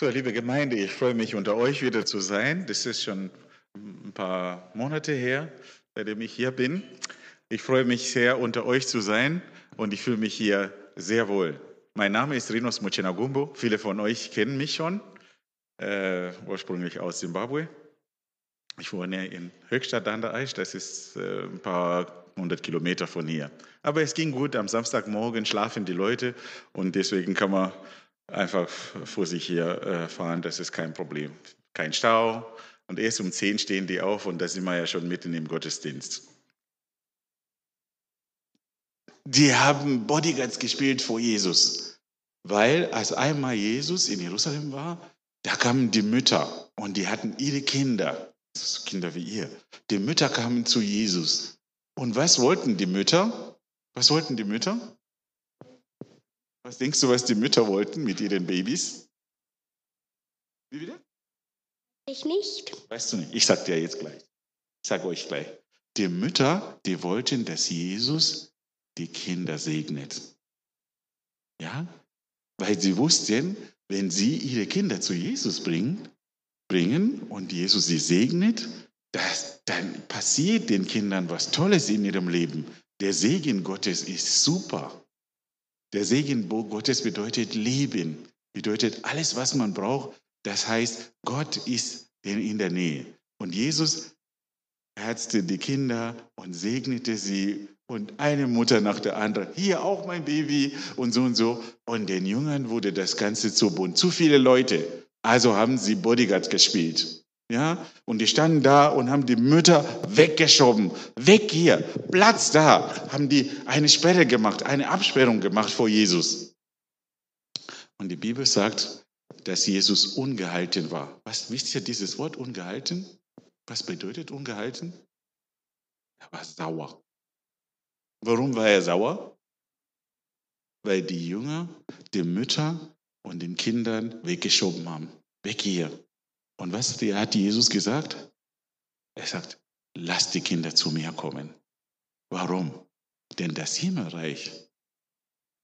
So, liebe Gemeinde, ich freue mich, unter euch wieder zu sein. Das ist schon ein paar Monate her, seitdem ich hier bin. Ich freue mich sehr, unter euch zu sein und ich fühle mich hier sehr wohl. Mein Name ist Rinos Muchenagumbo. Viele von euch kennen mich schon, äh, ursprünglich aus Zimbabwe. Ich wohne in Höchstadt an der Aisch, das ist äh, ein paar hundert Kilometer von hier. Aber es ging gut, am Samstagmorgen schlafen die Leute und deswegen kann man einfach vor sich hier äh, fahren, das ist kein Problem. Kein Stau. Und erst um 10 stehen die auf und da sind wir ja schon mitten im Gottesdienst. Die haben Bodyguards gespielt vor Jesus, weil als einmal Jesus in Jerusalem war, da kamen die Mütter und die hatten ihre Kinder, Kinder wie ihr. Die Mütter kamen zu Jesus. Und was wollten die Mütter? Was wollten die Mütter? Was denkst du, was die Mütter wollten mit ihren Babys? Wie wieder? Ich nicht. Weißt du nicht? Ich sag dir jetzt gleich. Ich sage euch gleich. Die Mütter, die wollten, dass Jesus die Kinder segnet. Ja? Weil sie wussten, wenn sie ihre Kinder zu Jesus bringen, bringen und Jesus sie segnet, das, dann passiert den Kindern was Tolles in ihrem Leben. Der Segen Gottes ist super. Der Segen Gottes bedeutet Leben, bedeutet alles, was man braucht. Das heißt, Gott ist in der Nähe. Und Jesus herzte die Kinder und segnete sie und eine Mutter nach der anderen. Hier auch mein Baby und so und so. Und den Jüngern wurde das Ganze zu bunt. Zu viele Leute. Also haben sie Bodyguards gespielt. Ja, und die standen da und haben die Mütter weggeschoben. Weg hier, Platz da. Haben die eine Sperre gemacht, eine Absperrung gemacht vor Jesus. Und die Bibel sagt, dass Jesus ungehalten war. Was wisst ihr dieses Wort ungehalten? Was bedeutet ungehalten? Er war sauer. Warum war er sauer? Weil die Jünger die Mütter und den Kindern weggeschoben haben. Weg hier. Und was hat Jesus gesagt? Er sagt, lasst die Kinder zu mir kommen. Warum? Denn das Himmelreich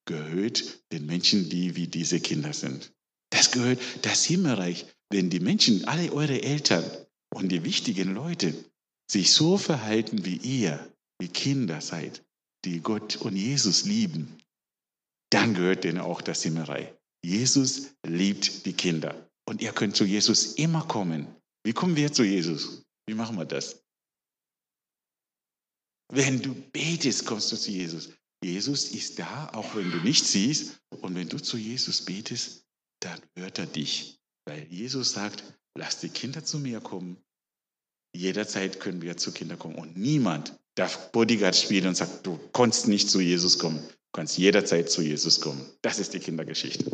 gehört den Menschen, die wie diese Kinder sind. Das gehört das Himmelreich. Wenn die Menschen, alle eure Eltern und die wichtigen Leute sich so verhalten wie ihr, wie Kinder seid, die Gott und Jesus lieben, dann gehört denen auch das Himmelreich. Jesus liebt die Kinder. Und ihr könnt zu Jesus immer kommen. Wie kommen wir zu Jesus? Wie machen wir das? Wenn du betest, kommst du zu Jesus. Jesus ist da, auch wenn du nicht siehst. Und wenn du zu Jesus betest, dann hört er dich. Weil Jesus sagt, lass die Kinder zu mir kommen. Jederzeit können wir zu Kindern kommen. Und niemand darf Bodyguard spielen und sagt, du kannst nicht zu Jesus kommen. Du kannst jederzeit zu Jesus kommen. Das ist die Kindergeschichte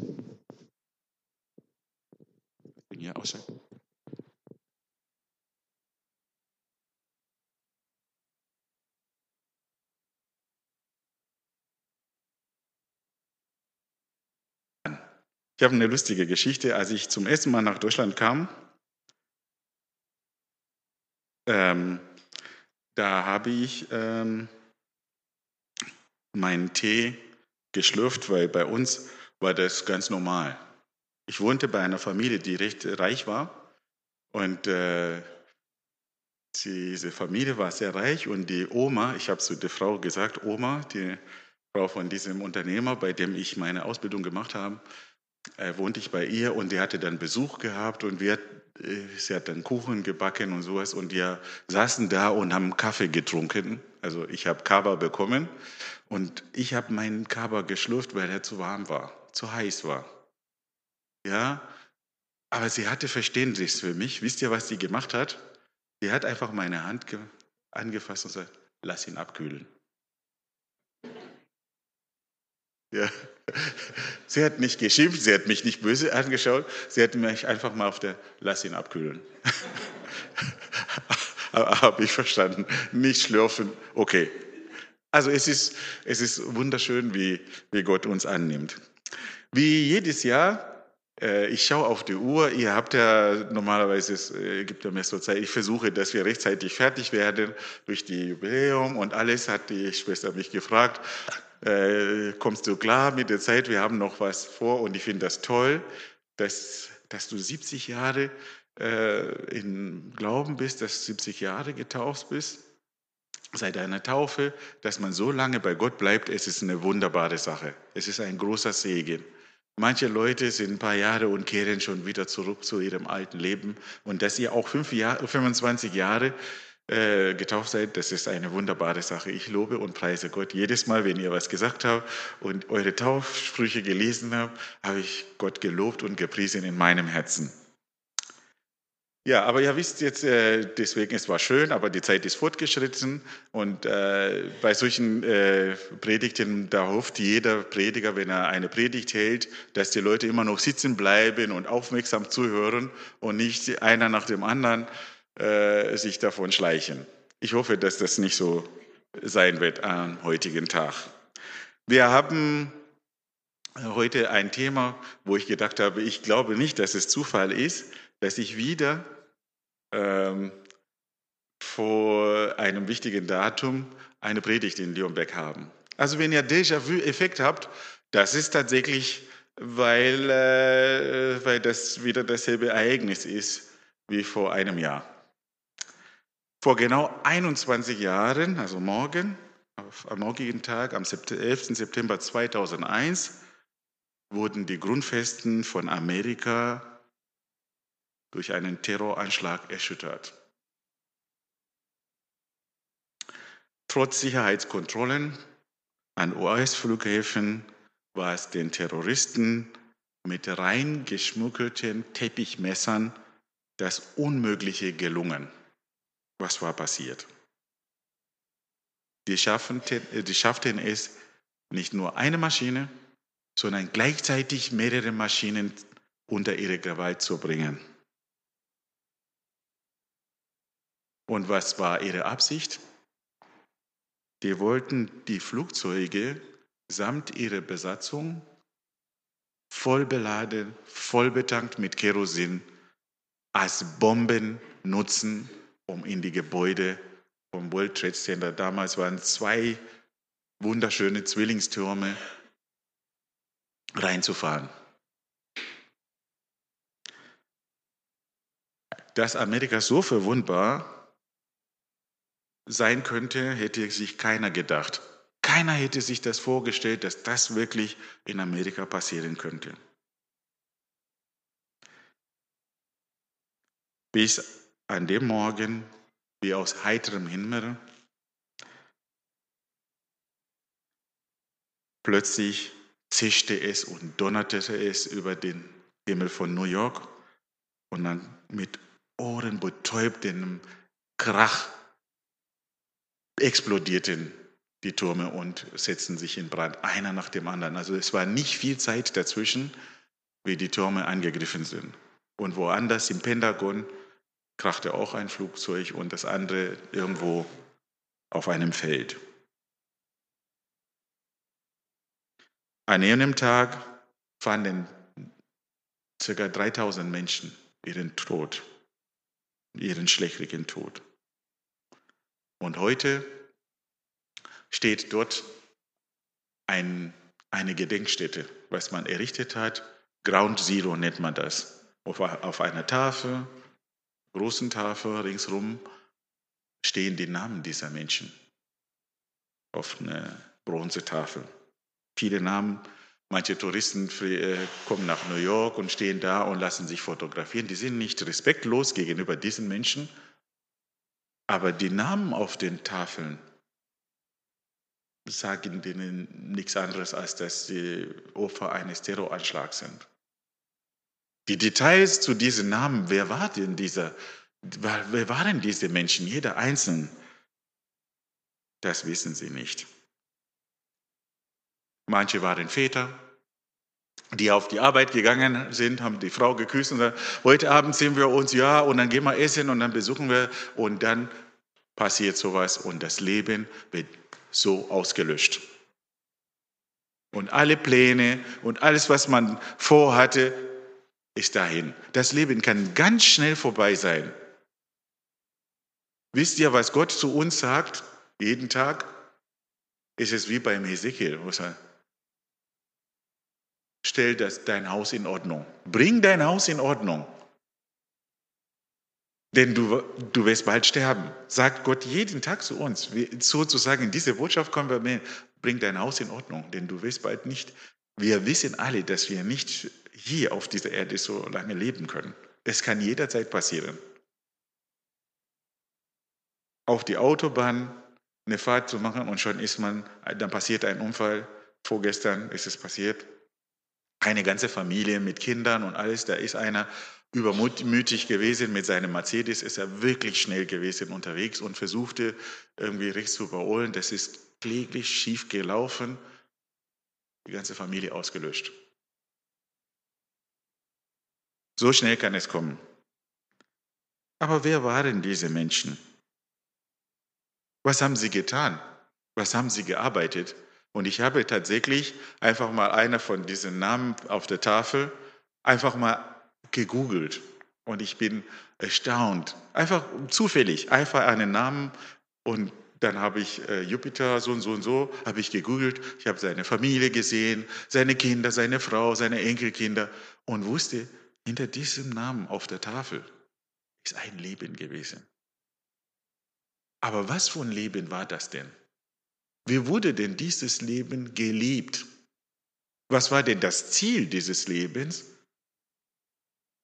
hier ausschalten? Ich habe eine lustige Geschichte. Als ich zum ersten Mal nach Deutschland kam, ähm, da habe ich ähm, meinen Tee geschlürft, weil bei uns war das ganz normal. Ich wohnte bei einer Familie, die recht reich war. Und äh, diese Familie war sehr reich und die Oma, ich habe zu der Frau gesagt, Oma, die Frau von diesem Unternehmer, bei dem ich meine Ausbildung gemacht habe, äh, wohnte ich bei ihr und die hatte dann Besuch gehabt und wir, äh, sie hat dann Kuchen gebacken und sowas und wir saßen da und haben Kaffee getrunken. Also ich habe Kaba bekommen und ich habe meinen Kaba geschlürft, weil er zu warm war, zu heiß war. Ja, aber sie hatte Verständnis für mich. Wisst ihr, was sie gemacht hat? Sie hat einfach meine Hand angefasst und gesagt, lass ihn abkühlen. Ja. Sie hat nicht geschimpft, sie hat mich nicht böse angeschaut, sie hat mich einfach mal auf der Lass ihn abkühlen. Habe ich verstanden. Nicht schlürfen, okay. Also es ist, es ist wunderschön, wie, wie Gott uns annimmt. Wie jedes Jahr ich schaue auf die Uhr. Ihr habt ja normalerweise, es äh, gibt ja mehr so Zeit. Ich versuche, dass wir rechtzeitig fertig werden durch die Jubiläum und alles hat die Schwester mich gefragt. Äh, kommst du klar mit der Zeit? Wir haben noch was vor und ich finde das toll. dass, dass du 70 Jahre äh, in Glauben bist, dass du 70 Jahre getauft bist, seit deiner Taufe, dass man so lange bei Gott bleibt, es ist eine wunderbare Sache. Es ist ein großer Segen. Manche Leute sind ein paar Jahre und kehren schon wieder zurück zu ihrem alten Leben. Und dass ihr auch fünf Jahr, 25 Jahre äh, getauft seid, das ist eine wunderbare Sache. Ich lobe und preise Gott. Jedes Mal, wenn ihr was gesagt habt und eure Taufsprüche gelesen habt, habe ich Gott gelobt und gepriesen in meinem Herzen. Ja, aber ihr wisst jetzt, äh, deswegen es war schön, aber die Zeit ist fortgeschritten und äh, bei solchen äh, Predigten, da hofft jeder Prediger, wenn er eine Predigt hält, dass die Leute immer noch sitzen bleiben und aufmerksam zuhören und nicht einer nach dem anderen äh, sich davon schleichen. Ich hoffe, dass das nicht so sein wird am heutigen Tag. Wir haben heute ein Thema, wo ich gedacht habe, ich glaube nicht, dass es Zufall ist, dass ich wieder ähm, vor einem wichtigen Datum eine Predigt in Leonberg haben. Also wenn ihr Déjà-vu-Effekt habt, das ist tatsächlich, weil, äh, weil das wieder dasselbe Ereignis ist wie vor einem Jahr. Vor genau 21 Jahren, also morgen, am morgigen Tag, am 11. September 2001, wurden die Grundfesten von Amerika durch einen Terroranschlag erschüttert. Trotz Sicherheitskontrollen an US-Flughäfen war es den Terroristen mit rein geschmuggelten Teppichmessern das Unmögliche gelungen. Was war passiert? Die schafften, die schafften es, nicht nur eine Maschine, sondern gleichzeitig mehrere Maschinen unter ihre Gewalt zu bringen. Und was war ihre Absicht? Die wollten die Flugzeuge samt ihrer Besatzung voll beladen, voll betankt mit Kerosin als Bomben nutzen, um in die Gebäude vom World Trade Center, damals waren zwei wunderschöne Zwillingstürme, reinzufahren. Dass Amerika so verwundbar sein könnte, hätte sich keiner gedacht. Keiner hätte sich das vorgestellt, dass das wirklich in Amerika passieren könnte. Bis an dem Morgen, wie aus heiterem Himmel, plötzlich zischte es und donnerte es über den Himmel von New York und dann mit ohrenbetäubendem Krach explodierten die Türme und setzten sich in Brand, einer nach dem anderen. Also es war nicht viel Zeit dazwischen, wie die Türme angegriffen sind. Und woanders im Pentagon krachte auch ein Flugzeug und das andere irgendwo auf einem Feld. An jenem Tag fanden ca. 3000 Menschen ihren Tod, ihren schlechtlichen Tod. Und heute steht dort ein, eine Gedenkstätte, was man errichtet hat. Ground Zero nennt man das. Auf, auf einer Tafel, großen Tafel ringsherum, stehen die Namen dieser Menschen auf einer Bronzetafel. Viele Namen, manche Touristen äh, kommen nach New York und stehen da und lassen sich fotografieren. Die sind nicht respektlos gegenüber diesen Menschen, aber die Namen auf den Tafeln sagen denen nichts anderes, als dass sie Opfer eines Terroranschlags sind. Die Details zu diesen Namen, wer war denn dieser, wer waren diese Menschen, jeder Einzelne, das wissen sie nicht. Manche waren Väter, die auf die Arbeit gegangen sind, haben die Frau geküsst und gesagt, heute Abend sehen wir uns, ja, und dann gehen wir essen und dann besuchen wir und dann passiert sowas und das Leben wird so ausgelöscht. Und alle Pläne und alles, was man vorhatte, ist dahin. Das Leben kann ganz schnell vorbei sein. Wisst ihr, was Gott zu uns sagt? Jeden Tag ist es wie beim Hesekiel. Stell das, dein Haus in Ordnung. Bring dein Haus in Ordnung. Denn du, du wirst bald sterben. Sagt Gott jeden Tag zu uns. Sozusagen, diese Botschaft kommen wir mit, bring dein Haus in Ordnung, denn du wirst bald nicht. Wir wissen alle, dass wir nicht hier auf dieser Erde so lange leben können. Es kann jederzeit passieren. Auf die Autobahn eine Fahrt zu machen und schon ist man, dann passiert ein Unfall. Vorgestern ist es passiert. Eine ganze Familie mit Kindern und alles, da ist einer übermütig gewesen. Mit seinem Mercedes ist er wirklich schnell gewesen unterwegs und versuchte irgendwie rechts zu überholen. Das ist kläglich schief gelaufen. Die ganze Familie ausgelöscht. So schnell kann es kommen. Aber wer waren diese Menschen? Was haben sie getan? Was haben sie gearbeitet? Und ich habe tatsächlich einfach mal einer von diesen Namen auf der Tafel einfach mal gegoogelt und ich bin erstaunt. Einfach zufällig, einfach einen Namen und dann habe ich äh, Jupiter so und so und so, habe ich gegoogelt. Ich habe seine Familie gesehen, seine Kinder, seine Frau, seine Enkelkinder und wusste, hinter diesem Namen auf der Tafel ist ein Leben gewesen. Aber was für ein Leben war das denn? Wie wurde denn dieses Leben gelebt? Was war denn das Ziel dieses Lebens?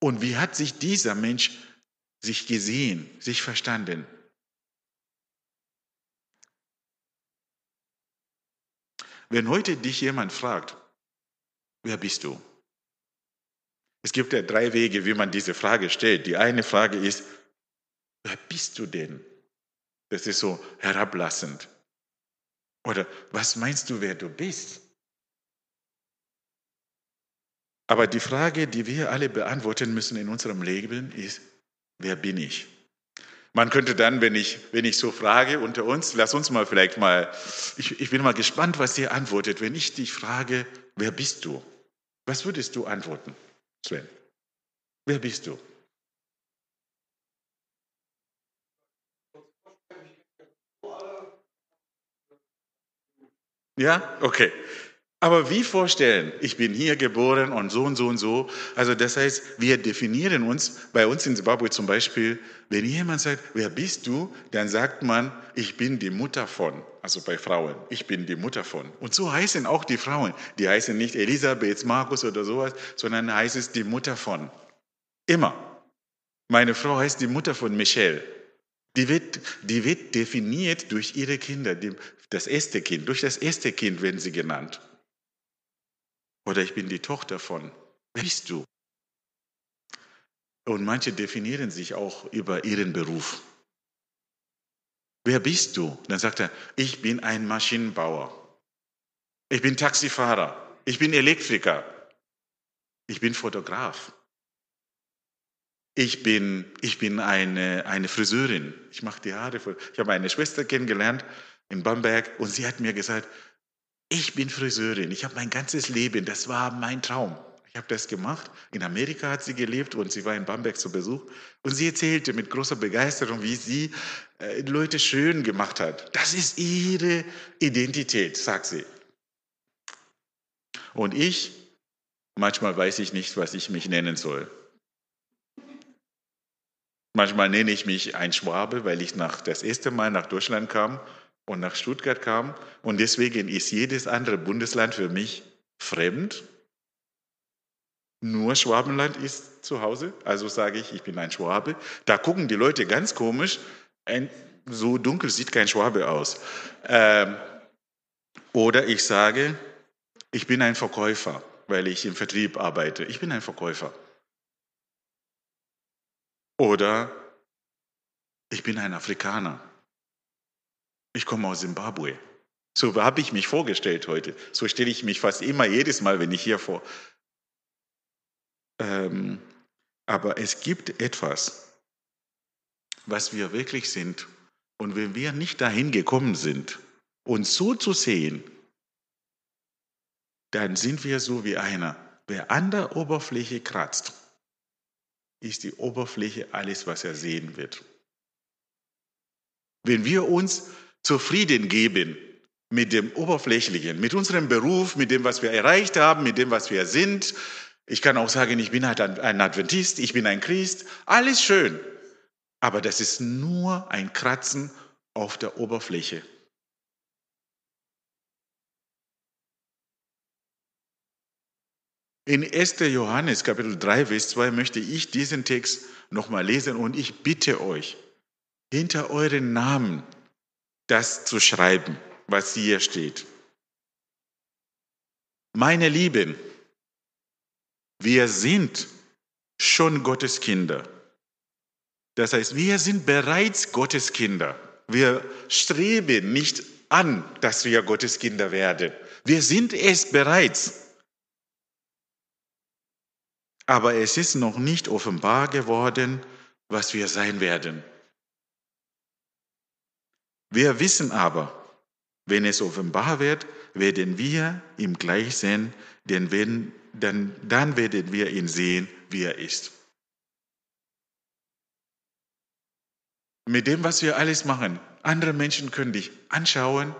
Und wie hat sich dieser Mensch sich gesehen, sich verstanden? Wenn heute dich jemand fragt, wer bist du? Es gibt ja drei Wege, wie man diese Frage stellt. Die eine Frage ist, wer bist du denn? Das ist so herablassend. Oder was meinst du, wer du bist? Aber die Frage, die wir alle beantworten müssen in unserem Leben, ist, wer bin ich? Man könnte dann, wenn ich, wenn ich so frage unter uns, lass uns mal vielleicht mal, ich, ich bin mal gespannt, was ihr antwortet. Wenn ich dich frage, wer bist du? Was würdest du antworten, Sven? Wer bist du? Ja, okay. Aber wie vorstellen, ich bin hier geboren und so und so und so. Also das heißt, wir definieren uns, bei uns in Zimbabwe zum Beispiel, wenn jemand sagt, wer bist du, dann sagt man, ich bin die Mutter von. Also bei Frauen, ich bin die Mutter von. Und so heißen auch die Frauen. Die heißen nicht Elisabeth, Markus oder sowas, sondern heißt es die Mutter von. Immer. Meine Frau heißt die Mutter von Michelle. Die wird, die wird definiert durch ihre Kinder, die, das erste Kind. Durch das erste Kind werden sie genannt. Oder ich bin die Tochter von. Wer bist du? Und manche definieren sich auch über ihren Beruf. Wer bist du? Dann sagt er, ich bin ein Maschinenbauer. Ich bin Taxifahrer. Ich bin Elektriker. Ich bin Fotograf. Ich bin, ich bin eine, eine Friseurin. Ich mache die Haare. Ich habe eine Schwester kennengelernt in Bamberg und sie hat mir gesagt, ich bin Friseurin, ich habe mein ganzes Leben, das war mein Traum. Ich habe das gemacht. In Amerika hat sie gelebt und sie war in Bamberg zu Besuch. Und sie erzählte mit großer Begeisterung, wie sie äh, Leute schön gemacht hat. Das ist ihre Identität, sagt sie. Und ich, manchmal weiß ich nicht, was ich mich nennen soll. Manchmal nenne ich mich ein Schwabe, weil ich nach, das erste Mal nach Deutschland kam und nach Stuttgart kam. Und deswegen ist jedes andere Bundesland für mich fremd. Nur Schwabenland ist zu Hause, also sage ich, ich bin ein Schwabe. Da gucken die Leute ganz komisch. Ein, so dunkel sieht kein Schwabe aus. Ähm, oder ich sage, ich bin ein Verkäufer, weil ich im Vertrieb arbeite. Ich bin ein Verkäufer. Oder ich bin ein Afrikaner. Ich komme aus Simbabwe. So habe ich mich vorgestellt heute. So stelle ich mich fast immer jedes Mal, wenn ich hier vor. Ähm, aber es gibt etwas, was wir wirklich sind. Und wenn wir nicht dahin gekommen sind, uns so zu sehen, dann sind wir so wie einer. Wer an der Oberfläche kratzt, ist die Oberfläche alles, was er sehen wird. Wenn wir uns zufrieden geben mit dem Oberflächlichen, mit unserem Beruf, mit dem, was wir erreicht haben, mit dem, was wir sind. Ich kann auch sagen, ich bin halt ein Adventist, ich bin ein Christ. Alles schön. Aber das ist nur ein Kratzen auf der Oberfläche. In 1. Johannes Kapitel 3, Vers 2 möchte ich diesen Text nochmal lesen und ich bitte euch, hinter euren Namen das zu schreiben, was hier steht. Meine Lieben, wir sind schon Gottes Kinder. Das heißt, wir sind bereits Gottes Kinder. Wir streben nicht an, dass wir Gottes Kinder werden. Wir sind es bereits aber es ist noch nicht offenbar geworden, was wir sein werden. Wir wissen aber, wenn es offenbar wird, werden wir ihm gleich sehen, denn wenn, dann, dann werden wir ihn sehen, wie er ist. Mit dem, was wir alles machen, andere Menschen können dich anschauen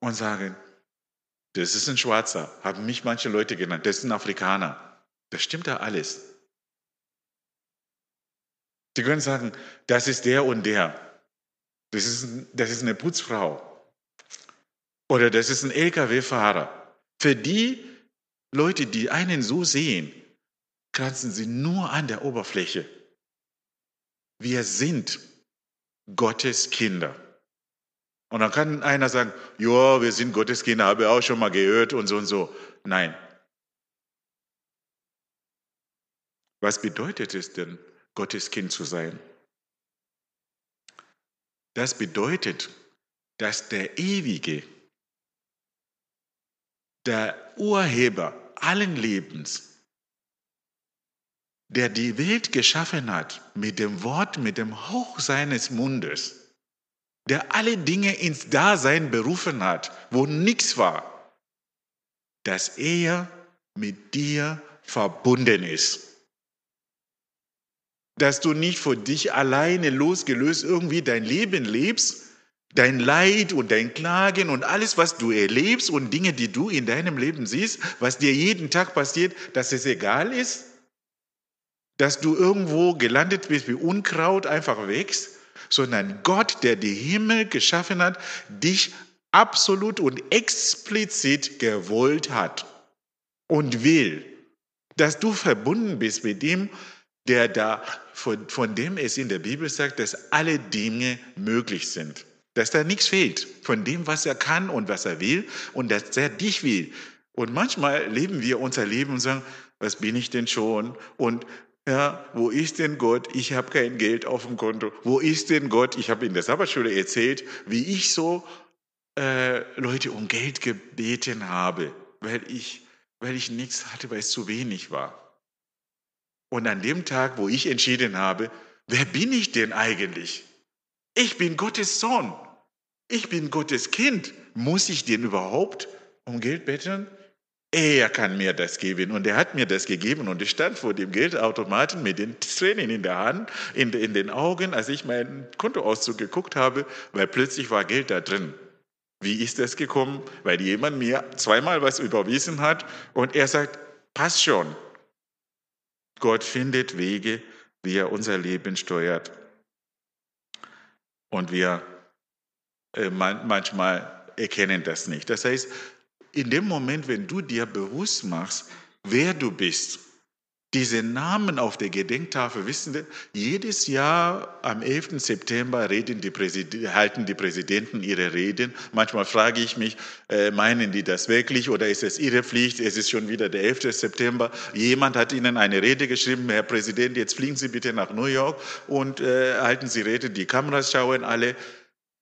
und sagen, das ist ein Schwarzer, haben mich manche Leute genannt, das ist ein Afrikaner. Das stimmt da alles. Sie können sagen, das ist der und der. Das ist, das ist eine Putzfrau. Oder das ist ein Lkw-Fahrer. Für die Leute, die einen so sehen, kratzen sie nur an der Oberfläche. Wir sind Gottes Kinder. Und dann kann einer sagen, ja, wir sind Gottes Kinder, habe ich auch schon mal gehört und so und so. Nein, Was bedeutet es denn, Gottes Kind zu sein? Das bedeutet, dass der Ewige, der Urheber allen Lebens, der die Welt geschaffen hat mit dem Wort, mit dem Hauch seines Mundes, der alle Dinge ins Dasein berufen hat, wo nichts war, dass er mit dir verbunden ist dass du nicht für dich alleine losgelöst irgendwie dein Leben lebst, dein Leid und dein Klagen und alles, was du erlebst und Dinge, die du in deinem Leben siehst, was dir jeden Tag passiert, dass es egal ist, dass du irgendwo gelandet bist wie Unkraut, einfach wächst, sondern Gott, der die Himmel geschaffen hat, dich absolut und explizit gewollt hat und will, dass du verbunden bist mit ihm, der da, von, von dem es in der Bibel sagt, dass alle Dinge möglich sind. Dass da nichts fehlt von dem, was er kann und was er will und dass er dich will. Und manchmal leben wir unser Leben und sagen, was bin ich denn schon? Und ja, wo ist denn Gott? Ich habe kein Geld auf dem Konto. Wo ist denn Gott? Ich habe in der Sabbatschule erzählt, wie ich so äh, Leute um Geld gebeten habe, weil ich, weil ich nichts hatte, weil es zu wenig war. Und an dem Tag, wo ich entschieden habe, wer bin ich denn eigentlich? Ich bin Gottes Sohn. Ich bin Gottes Kind. Muss ich den überhaupt um Geld betteln? Er kann mir das geben und er hat mir das gegeben und ich stand vor dem Geldautomaten mit den Tränen in der Hand, in, in den Augen, als ich meinen Kontoauszug geguckt habe, weil plötzlich war Geld da drin. Wie ist das gekommen? Weil jemand mir zweimal was überwiesen hat und er sagt, passt schon, Gott findet Wege, wie er unser Leben steuert. Und wir äh, manchmal erkennen das nicht. Das heißt, in dem Moment, wenn du dir bewusst machst, wer du bist, diese Namen auf der Gedenktafel, wissen Sie, jedes Jahr am 11. September die halten die Präsidenten ihre Reden. Manchmal frage ich mich, äh, meinen die das wirklich oder ist es ihre Pflicht? Es ist schon wieder der 11. September. Jemand hat ihnen eine Rede geschrieben, Herr Präsident, jetzt fliegen Sie bitte nach New York und äh, halten Sie Rede. Die Kameras schauen alle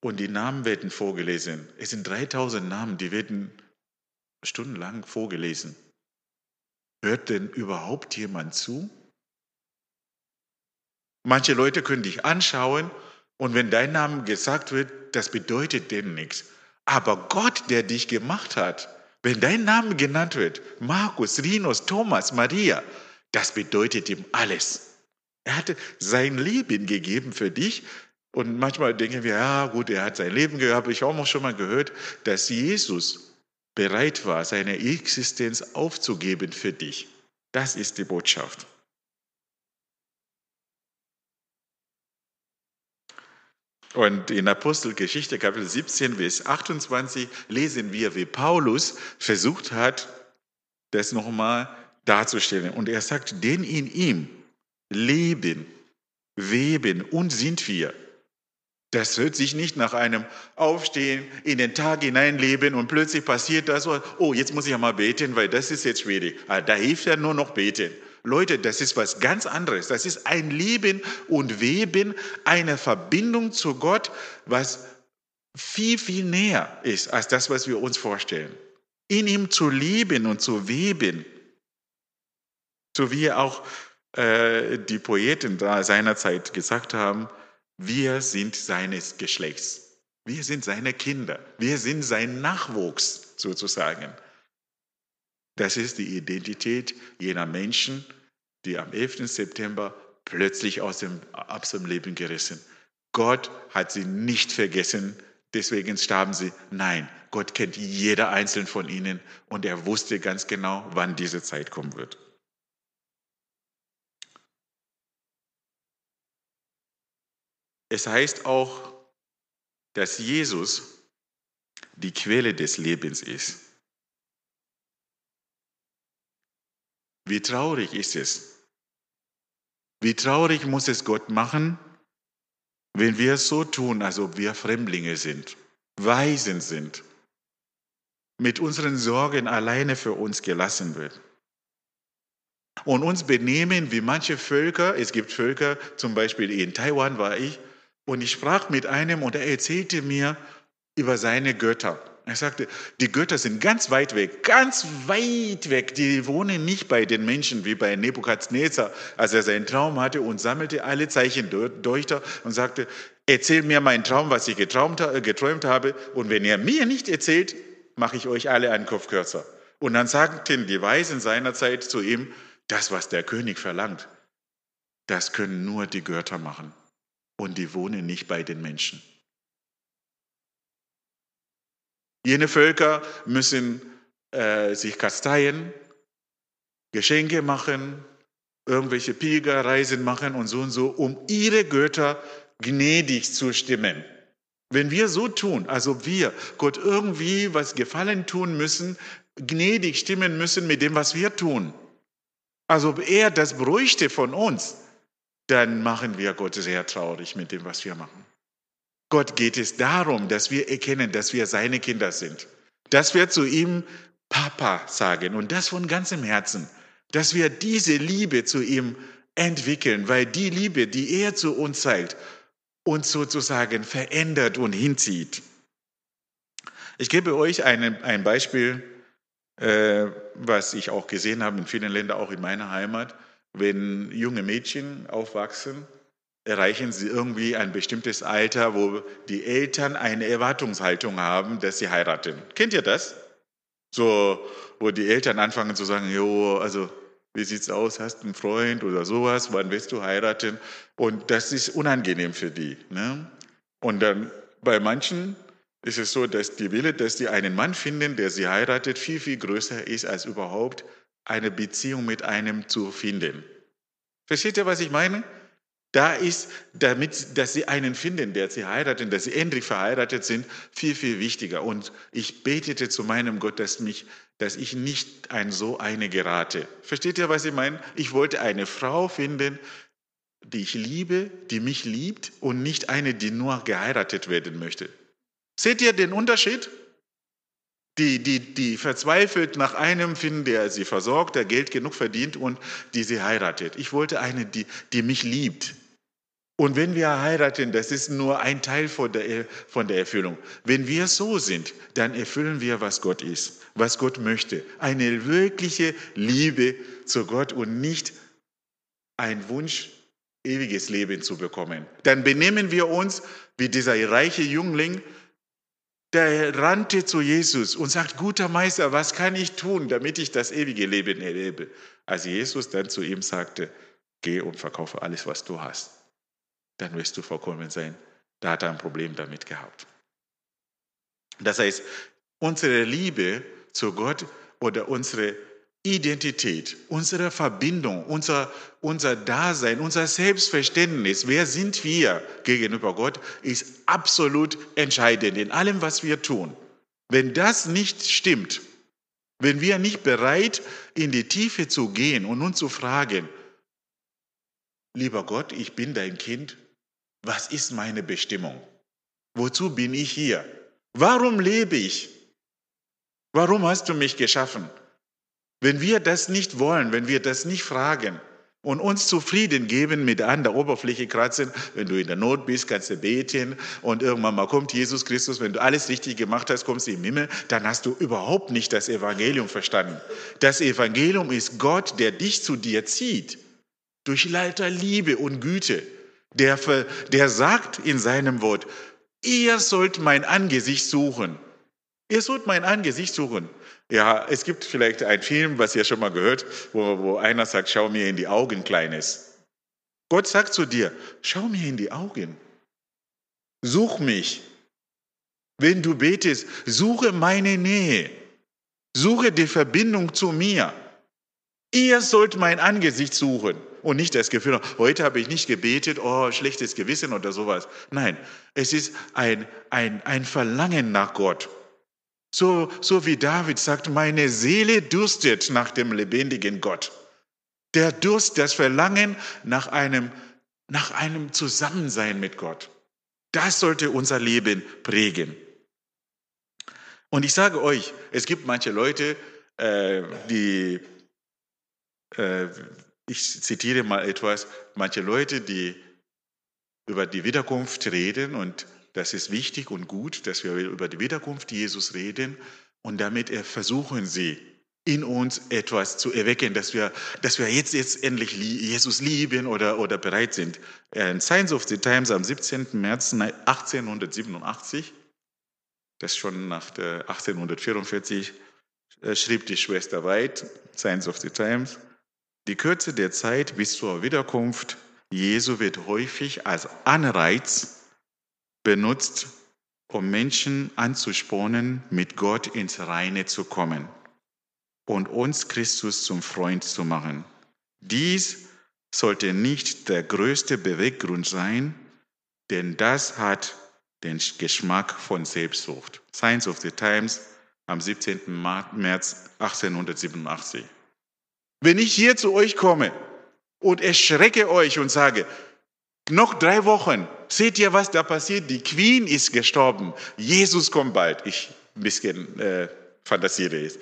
und die Namen werden vorgelesen. Es sind 3000 Namen, die werden stundenlang vorgelesen. Hört denn überhaupt jemand zu? Manche Leute können dich anschauen und wenn dein Name gesagt wird, das bedeutet denen nichts. Aber Gott, der dich gemacht hat, wenn dein Name genannt wird, Markus, Rinus, Thomas, Maria, das bedeutet ihm alles. Er hatte sein Leben gegeben für dich, Und manchmal denken wir, ja gut, er hat sein Leben gehabt. Ich habe auch schon mal gehört, dass Jesus bereit war, seine Existenz aufzugeben für dich. Das ist die Botschaft. Und in Apostelgeschichte Kapitel 17 bis 28 lesen wir, wie Paulus versucht hat, das nochmal darzustellen. Und er sagt, denn in ihm leben, weben und sind wir. Das hört sich nicht nach einem Aufstehen, in den Tag hineinleben und plötzlich passiert das, oh, jetzt muss ich ja mal beten, weil das ist jetzt schwierig. Ah, da hilft ja nur noch beten. Leute, das ist was ganz anderes. Das ist ein Leben und Weben, eine Verbindung zu Gott, was viel, viel näher ist als das, was wir uns vorstellen. In ihm zu leben und zu weben. So wie auch äh, die Poeten da seinerzeit gesagt haben, wir sind seines Geschlechts. Wir sind seine Kinder. Wir sind sein Nachwuchs sozusagen. Das ist die Identität jener Menschen, die am 11. September plötzlich aus dem, aus dem Leben gerissen. Gott hat sie nicht vergessen, deswegen starben sie. Nein, Gott kennt jeder einzelne von ihnen und er wusste ganz genau, wann diese Zeit kommen wird. Es heißt auch, dass Jesus die Quelle des Lebens ist. Wie traurig ist es? Wie traurig muss es Gott machen, wenn wir so tun, als ob wir Fremdlinge sind, Waisen sind, mit unseren Sorgen alleine für uns gelassen wird und uns benehmen wie manche Völker. Es gibt Völker, zum Beispiel in Taiwan war ich, und ich sprach mit einem und er erzählte mir über seine Götter. Er sagte, die Götter sind ganz weit weg, ganz weit weg. Die wohnen nicht bei den Menschen wie bei Nebukadnezar, als er seinen Traum hatte und sammelte alle Zeichen durch und sagte, erzähl mir meinen Traum, was ich geträumt, geträumt habe. Und wenn ihr mir nicht erzählt, mache ich euch alle einen Kopf kürzer. Und dann sagten die Weisen seinerzeit zu ihm, das, was der König verlangt, das können nur die Götter machen und die wohnen nicht bei den Menschen. Jene Völker müssen äh, sich kasteien, Geschenke machen, irgendwelche Pilgerreisen machen und so und so, um ihre Götter gnädig zu stimmen. Wenn wir so tun, also wir Gott irgendwie was gefallen tun müssen, gnädig stimmen müssen mit dem, was wir tun, also er das bräuchte von uns, dann machen wir Gott sehr traurig mit dem, was wir machen. Gott geht es darum, dass wir erkennen, dass wir seine Kinder sind. Dass wir zu ihm Papa sagen und das von ganzem Herzen. Dass wir diese Liebe zu ihm entwickeln, weil die Liebe, die er zu uns zeigt, uns sozusagen verändert und hinzieht. Ich gebe euch eine, ein Beispiel, äh, was ich auch gesehen habe in vielen Ländern, auch in meiner Heimat. Wenn junge Mädchen aufwachsen, erreichen sie irgendwie ein bestimmtes Alter, wo die Eltern eine Erwartungshaltung haben, dass sie heiraten. Kennt ihr das? So, wo die Eltern anfangen zu sagen, jo, also wie sieht's aus, hast du einen Freund oder sowas, wann willst du heiraten? Und das ist unangenehm für die. Ne? Und dann bei manchen ist es so, dass die Wille, dass die einen Mann finden, der sie heiratet, viel, viel größer ist als überhaupt eine Beziehung mit einem zu finden. Versteht ihr, was ich meine? Da ist, damit, dass sie einen finden, der sie heiraten, dass sie endlich verheiratet sind, viel, viel wichtiger. Und ich betete zu meinem Gott, dass mich, dass ich nicht ein so eine gerate. Versteht ihr, was ich meine? Ich wollte eine Frau finden, die ich liebe, die mich liebt und nicht eine, die nur geheiratet werden möchte. Seht ihr den Unterschied? Die, die, die verzweifelt nach einem finden, der sie versorgt, der Geld genug verdient und die sie heiratet. Ich wollte eine, die, die mich liebt. Und wenn wir heiraten, das ist nur ein Teil von der, von der Erfüllung. Wenn wir so sind, dann erfüllen wir, was Gott ist, was Gott möchte. Eine wirkliche Liebe zu Gott und nicht ein Wunsch, ewiges Leben zu bekommen. Dann benehmen wir uns wie dieser reiche Jüngling, der rannte zu Jesus und sagt, guter Meister, was kann ich tun, damit ich das ewige Leben erlebe? Als Jesus dann zu ihm sagte, geh und verkaufe alles, was du hast, dann wirst du vollkommen sein. da hat er ein Problem damit gehabt. Das heißt, unsere Liebe zu Gott oder unsere Identität, unsere Verbindung, unser, unser Dasein, unser Selbstverständnis, wer sind wir gegenüber Gott, ist absolut entscheidend in allem, was wir tun. Wenn das nicht stimmt, wenn wir nicht bereit in die Tiefe zu gehen und uns zu fragen, lieber Gott, ich bin dein Kind, was ist meine Bestimmung? Wozu bin ich hier? Warum lebe ich? Warum hast du mich geschaffen? Wenn wir das nicht wollen, wenn wir das nicht fragen und uns zufrieden geben mit an der Oberfläche kratzen, wenn du in der Not bist, kannst du beten und irgendwann mal kommt Jesus Christus, wenn du alles richtig gemacht hast, kommst du im Himmel, dann hast du überhaupt nicht das Evangelium verstanden. Das Evangelium ist Gott, der dich zu dir zieht, durch lauter Liebe und Güte, der, der sagt in seinem Wort, ihr sollt mein Angesicht suchen. Ihr sollt mein Angesicht suchen. Ja, es gibt vielleicht einen Film, was ihr schon mal gehört, wo, wo einer sagt, schau mir in die Augen, Kleines. Gott sagt zu dir, schau mir in die Augen. Such mich. Wenn du betest, suche meine Nähe. Suche die Verbindung zu mir. Ihr sollt mein Angesicht suchen und nicht das Gefühl, heute habe ich nicht gebetet, oh, schlechtes Gewissen oder sowas. Nein, es ist ein, ein, ein Verlangen nach Gott. So, so wie David sagt, meine Seele durstet nach dem lebendigen Gott. Der Durst, das Verlangen nach einem, nach einem Zusammensein mit Gott. Das sollte unser Leben prägen. Und ich sage euch, es gibt manche Leute, äh, die, äh, ich zitiere mal etwas, manche Leute, die über die Wiederkunft reden und das ist wichtig und gut, dass wir über die Wiederkunft Jesus reden und damit versuchen sie, in uns etwas zu erwecken, dass wir, dass wir jetzt, jetzt endlich Jesus lieben oder, oder bereit sind. In Science of the Times am 17. März 1887, das schon nach der 1844, äh, schrieb die Schwester White, Science of the Times, die Kürze der Zeit bis zur Wiederkunft Jesu wird häufig als Anreiz benutzt, um Menschen anzuspornen, mit Gott ins Reine zu kommen und uns Christus zum Freund zu machen. Dies sollte nicht der größte Beweggrund sein, denn das hat den Geschmack von Selbstsucht. Science of the Times am 17. März 1887. Wenn ich hier zu euch komme und erschrecke euch und sage, noch drei Wochen. Seht ihr, was da passiert? Die Queen ist gestorben. Jesus kommt bald. Ich ein bisschen äh, fantasiere jetzt.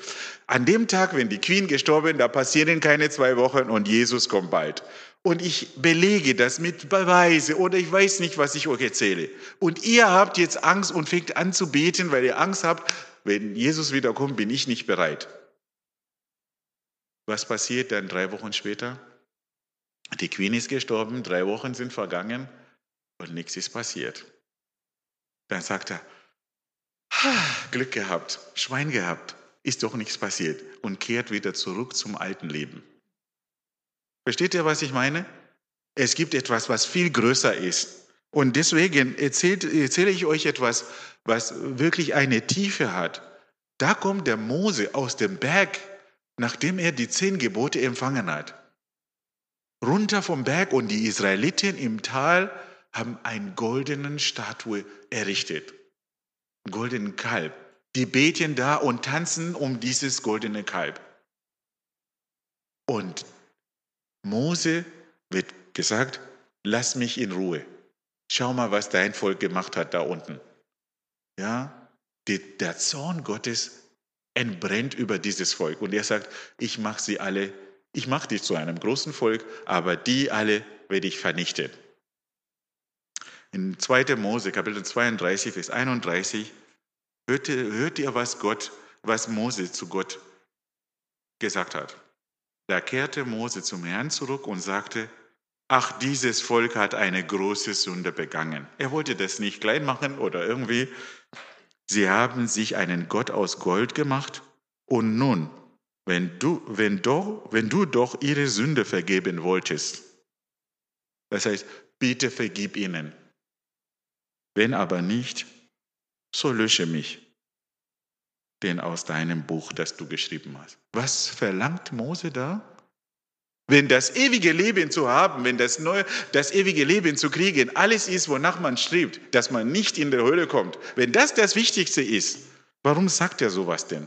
An dem Tag, wenn die Queen gestorben, ist, da passieren keine zwei Wochen und Jesus kommt bald. Und ich belege das mit Beweise oder ich weiß nicht, was ich euch erzähle. Und ihr habt jetzt Angst und fängt an zu beten, weil ihr Angst habt, wenn Jesus wiederkommt, bin ich nicht bereit. Was passiert dann drei Wochen später? Die Queen ist gestorben, drei Wochen sind vergangen und nichts ist passiert. Dann sagt er, Glück gehabt, Schwein gehabt, ist doch nichts passiert und kehrt wieder zurück zum alten Leben. Versteht ihr, was ich meine? Es gibt etwas, was viel größer ist. Und deswegen erzählt, erzähle ich euch etwas, was wirklich eine Tiefe hat. Da kommt der Mose aus dem Berg, nachdem er die zehn Gebote empfangen hat runter vom Berg und die Israeliten im Tal haben einen goldenen Statue errichtet. Einen goldenen Kalb. Die beten da und tanzen um dieses goldene Kalb. Und Mose wird gesagt, lass mich in Ruhe. Schau mal, was dein Volk gemacht hat da unten. Ja, der Zorn Gottes entbrennt über dieses Volk. Und er sagt, ich mache sie alle ich mache dich zu einem großen Volk, aber die alle werde ich vernichten. In 2. Mose, Kapitel 32, Vers 31, hört, hört ihr, was Gott, was Mose zu Gott gesagt hat. Da kehrte Mose zum Herrn zurück und sagte, ach, dieses Volk hat eine große Sünde begangen. Er wollte das nicht klein machen oder irgendwie. Sie haben sich einen Gott aus Gold gemacht und nun wenn du, wenn, doch, wenn du doch ihre Sünde vergeben wolltest. Das heißt, bitte vergib ihnen. Wenn aber nicht, so lösche mich, denn aus deinem Buch, das du geschrieben hast. Was verlangt Mose da? Wenn das ewige Leben zu haben, wenn das, neue, das ewige Leben zu kriegen, alles ist, wonach man strebt, dass man nicht in der Hölle kommt, wenn das das Wichtigste ist, warum sagt er sowas denn?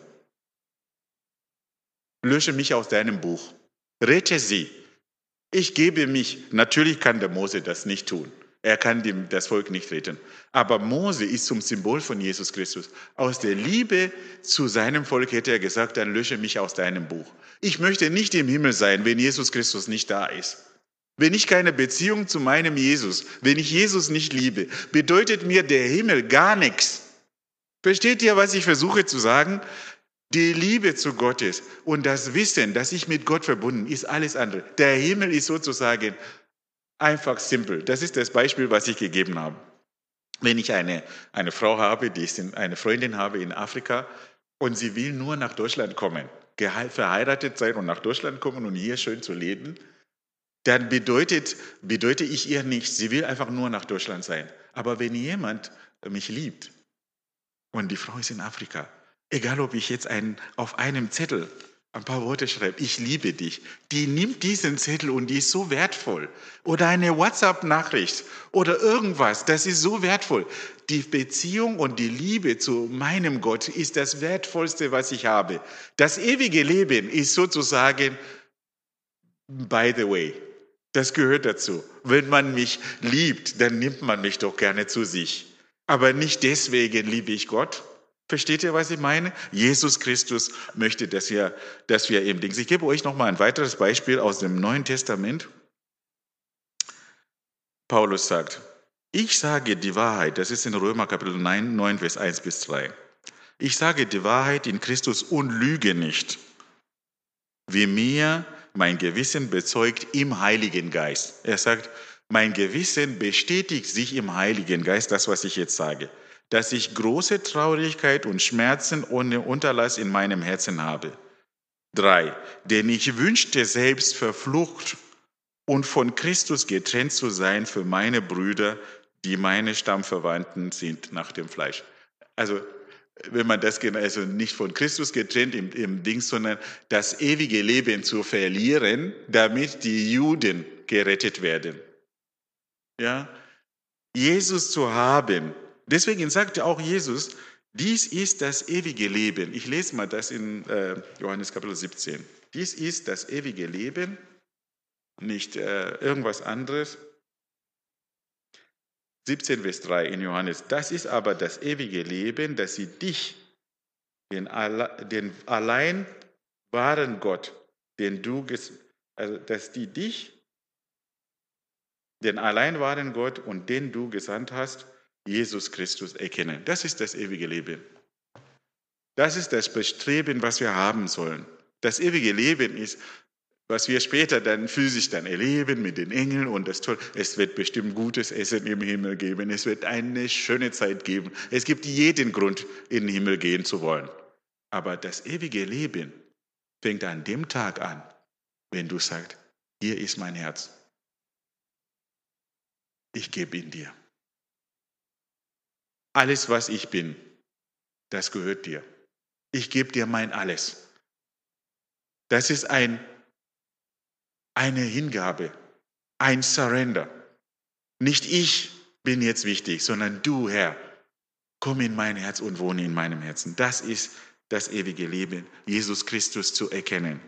Lösche mich aus deinem Buch, rette sie. Ich gebe mich, natürlich kann der Mose das nicht tun. Er kann das Volk nicht retten. Aber Mose ist zum Symbol von Jesus Christus. Aus der Liebe zu seinem Volk hätte er gesagt, dann lösche mich aus deinem Buch. Ich möchte nicht im Himmel sein, wenn Jesus Christus nicht da ist. Wenn ich keine Beziehung zu meinem Jesus, wenn ich Jesus nicht liebe, bedeutet mir der Himmel gar nichts. Versteht ihr, was ich versuche zu sagen? Die Liebe zu Gottes und das Wissen, dass ich mit Gott verbunden ist alles andere. Der Himmel ist sozusagen Einfach simpel. Das ist das Beispiel, was ich gegeben habe. Wenn ich eine, eine Frau habe, die in, eine Freundin habe in Afrika und sie will nur nach Deutschland kommen, verheiratet sein und nach Deutschland kommen und hier schön zu leben, dann bedeutet, bedeutet ich ihr nichts. Sie will einfach nur nach Deutschland sein. Aber wenn jemand mich liebt und die Frau ist in Afrika, egal ob ich jetzt einen, auf einem Zettel ein paar Worte schreibt, ich liebe dich, die nimmt diesen Zettel und die ist so wertvoll. Oder eine WhatsApp-Nachricht oder irgendwas, das ist so wertvoll. Die Beziehung und die Liebe zu meinem Gott ist das Wertvollste, was ich habe. Das ewige Leben ist sozusagen, by the way, das gehört dazu. Wenn man mich liebt, dann nimmt man mich doch gerne zu sich. Aber nicht deswegen liebe ich Gott, Versteht ihr, was ich meine? Jesus Christus möchte, dass wir, dass wir eben Dings. Ich gebe euch noch mal ein weiteres Beispiel aus dem Neuen Testament. Paulus sagt, ich sage die Wahrheit, das ist in Römer Kapitel 9, 9, Vers 1 bis 3. Ich sage die Wahrheit in Christus und lüge nicht, wie mir mein Gewissen bezeugt im Heiligen Geist. Er sagt, mein Gewissen bestätigt sich im Heiligen Geist, das, was ich jetzt sage dass ich große Traurigkeit und Schmerzen ohne Unterlass in meinem Herzen habe. Drei, denn ich wünschte selbst verflucht und von Christus getrennt zu sein für meine Brüder, die meine Stammverwandten sind nach dem Fleisch. Also wenn man das also nicht von Christus getrennt im, im Ding, sondern das ewige Leben zu verlieren, damit die Juden gerettet werden. Ja, Jesus zu haben, Deswegen sagte auch Jesus, dies ist das ewige Leben. Ich lese mal das in äh, Johannes Kapitel 17. Dies ist das ewige Leben, nicht äh, irgendwas anderes. 17 Vers 3 in Johannes. Das ist aber das ewige Leben, dass sie dich, den, den allein wahren Gott, den du, also dass die dich, den allein wahren Gott und den du gesandt hast, Jesus Christus erkennen. Das ist das ewige Leben. Das ist das Bestreben, was wir haben sollen. Das ewige Leben ist, was wir später dann physisch dann erleben mit den Engeln und das Toll. Es wird bestimmt gutes Essen im Himmel geben. Es wird eine schöne Zeit geben. Es gibt jeden Grund, in den Himmel gehen zu wollen. Aber das ewige Leben fängt an dem Tag an, wenn du sagst, hier ist mein Herz. Ich gebe ihn dir. Alles, was ich bin, das gehört dir. Ich gebe dir mein Alles. Das ist ein, eine Hingabe, ein Surrender. Nicht ich bin jetzt wichtig, sondern du, Herr, komm in mein Herz und wohne in meinem Herzen. Das ist das ewige Leben, Jesus Christus zu erkennen,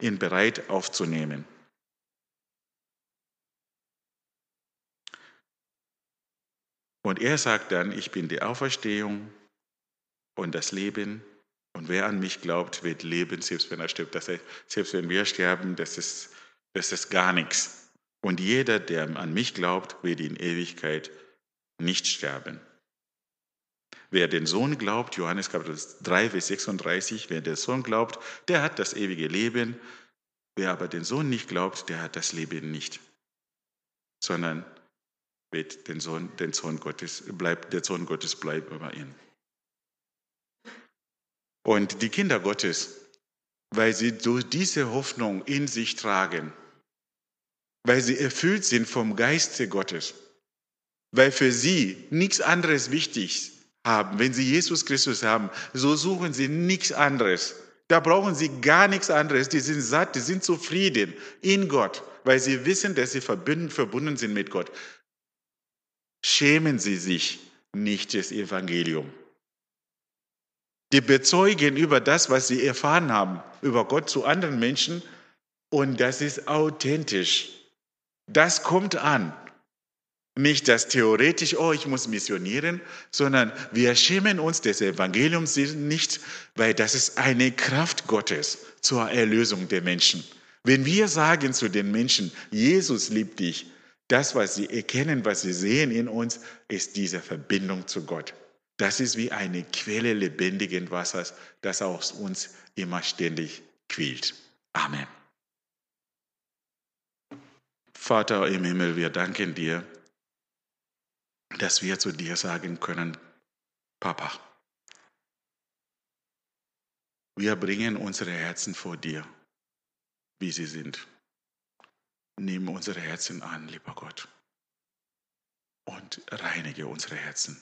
ihn bereit aufzunehmen. Und er sagt dann, ich bin die Auferstehung und das Leben. Und wer an mich glaubt, wird leben, selbst wenn er stirbt. Das heißt, selbst wenn wir sterben, das ist, das ist gar nichts. Und jeder, der an mich glaubt, wird in Ewigkeit nicht sterben. Wer den Sohn glaubt, Johannes Kapitel 3, Vers 36, wer den Sohn glaubt, der hat das ewige Leben. Wer aber den Sohn nicht glaubt, der hat das Leben nicht, sondern wird den Sohn, den Sohn Gottes, bleibt, der Sohn Gottes bleibt über ihn. Und die Kinder Gottes, weil sie so diese Hoffnung in sich tragen, weil sie erfüllt sind vom Geiste Gottes, weil für sie nichts anderes wichtig haben. Wenn sie Jesus Christus haben, so suchen sie nichts anderes. Da brauchen sie gar nichts anderes. Die sind satt, die sind zufrieden in Gott, weil sie wissen, dass sie verbunden sind mit Gott. Schämen sie sich nicht das Evangelium. Die bezeugen über das, was sie erfahren haben, über Gott zu anderen Menschen und das ist authentisch. Das kommt an. Nicht das theoretisch, oh, ich muss missionieren, sondern wir schämen uns des Evangeliums nicht, weil das ist eine Kraft Gottes zur Erlösung der Menschen. Wenn wir sagen zu den Menschen, Jesus liebt dich, das, was sie erkennen, was sie sehen in uns, ist diese Verbindung zu Gott. Das ist wie eine Quelle lebendigen Wassers, das aus uns immer ständig quillt. Amen. Vater im Himmel, wir danken dir, dass wir zu dir sagen können, Papa, wir bringen unsere Herzen vor dir, wie sie sind. Nimm unsere Herzen an, lieber Gott, und reinige unsere Herzen.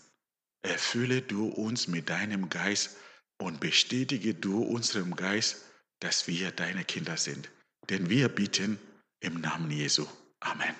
Erfülle du uns mit deinem Geist und bestätige du unserem Geist, dass wir deine Kinder sind. Denn wir bitten im Namen Jesu. Amen.